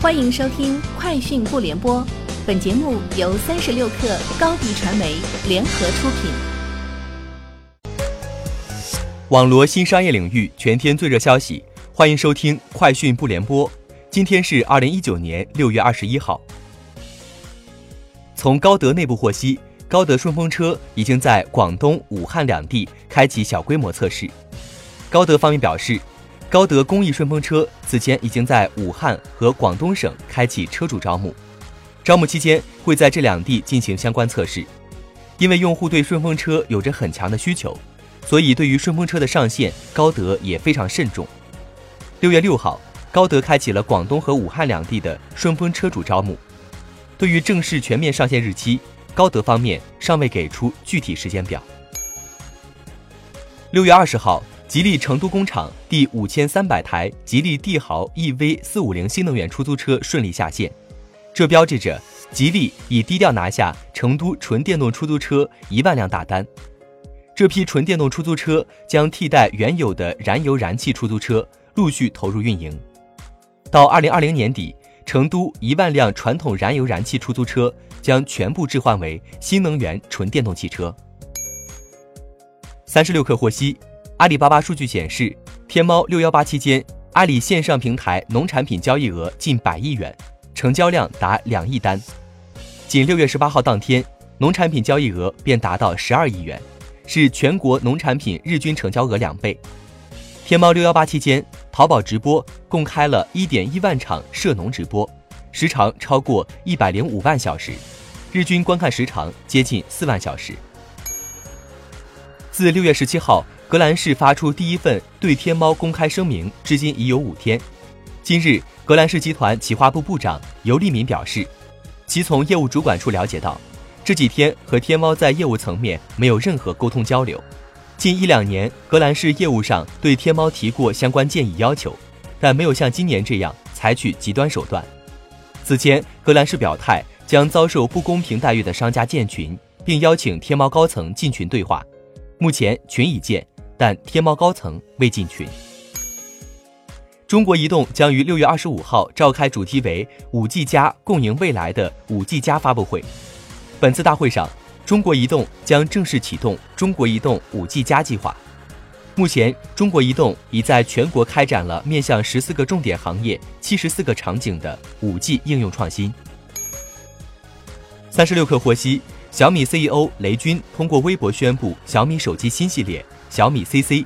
欢迎收听《快讯不联播》，本节目由三十六克高低传媒联合出品。网罗新商业领域全天最热消息，欢迎收听《快讯不联播》。今天是二零一九年六月二十一号。从高德内部获悉，高德顺风车已经在广东、武汉两地开启小规模测试。高德方面表示。高德公益顺风车此前已经在武汉和广东省开启车主招募，招募期间会在这两地进行相关测试。因为用户对顺风车有着很强的需求，所以对于顺风车的上线，高德也非常慎重。六月六号，高德开启了广东和武汉两地的顺风车主招募。对于正式全面上线日期，高德方面尚未给出具体时间表。六月二十号。吉利成都工厂第五千三百台吉利帝豪 EV 四五零新能源出租车顺利下线，这标志着吉利已低调拿下成都纯电动出租车一万辆大单。这批纯电动出租车将替代原有的燃油燃气出租车，陆续投入运营。到二零二零年底，成都一万辆传统燃油燃气出租车将全部置换为新能源纯电动汽车。三十六氪获悉。阿里巴巴数据显示，天猫六幺八期间，阿里线上平台农产品交易额近百亿元，成交量达两亿单。仅六月十八号当天，农产品交易额便达到十二亿元，是全国农产品日均成交额两倍。天猫六幺八期间，淘宝直播共开了一点一万场涉农直播，时长超过一百零五万小时，日均观看时长接近四万小时。自六月十七号。格兰仕发出第一份对天猫公开声明，至今已有五天。今日，格兰仕集团企划部部长尤立敏表示，其从业务主管处了解到，这几天和天猫在业务层面没有任何沟通交流。近一两年，格兰仕业务上对天猫提过相关建议要求，但没有像今年这样采取极端手段。此前，格兰仕表态将遭受不公平待遇的商家建群，并邀请天猫高层进群对话。目前群已建。但天猫高层未进群。中国移动将于六月二十五号召开主题为“五 G 加共赢未来”的五 G 加发布会。本次大会上，中国移动将正式启动中国移动五 G 加计划。目前，中国移动已在全国开展了面向十四个重点行业、七十四个场景的五 G 应用创新。三十六氪获悉，小米 CEO 雷军通过微博宣布小米手机新系列。小米 CC，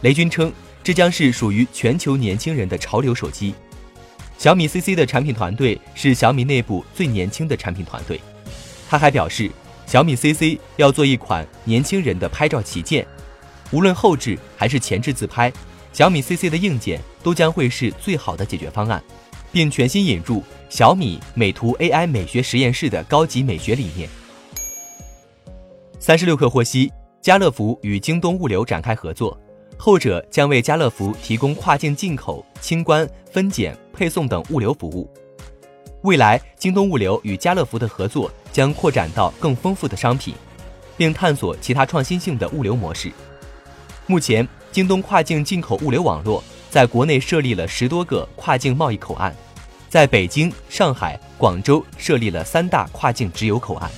雷军称这将是属于全球年轻人的潮流手机。小米 CC 的产品团队是小米内部最年轻的产品团队。他还表示，小米 CC 要做一款年轻人的拍照旗舰，无论后置还是前置自拍，小米 CC 的硬件都将会是最好的解决方案，并全新引入小米美图 AI 美学实验室的高级美学理念。三十六氪获悉。家乐福与京东物流展开合作，后者将为家乐福提供跨境进口、清关、分拣、配送等物流服务。未来，京东物流与家乐福的合作将扩展到更丰富的商品，并探索其他创新性的物流模式。目前，京东跨境进口物流网络在国内设立了十多个跨境贸易口岸，在北京、上海、广州设立了三大跨境直邮口岸。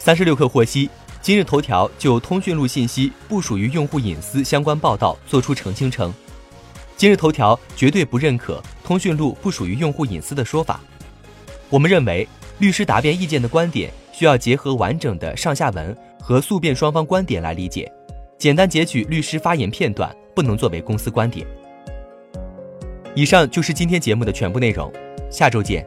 三十六氪获悉。今日头条就通讯录信息不属于用户隐私相关报道作出澄清称，今日头条绝对不认可通讯录不属于用户隐私的说法。我们认为，律师答辩意见的观点需要结合完整的上下文和诉辩双方观点来理解，简单截取律师发言片段不能作为公司观点。以上就是今天节目的全部内容，下周见。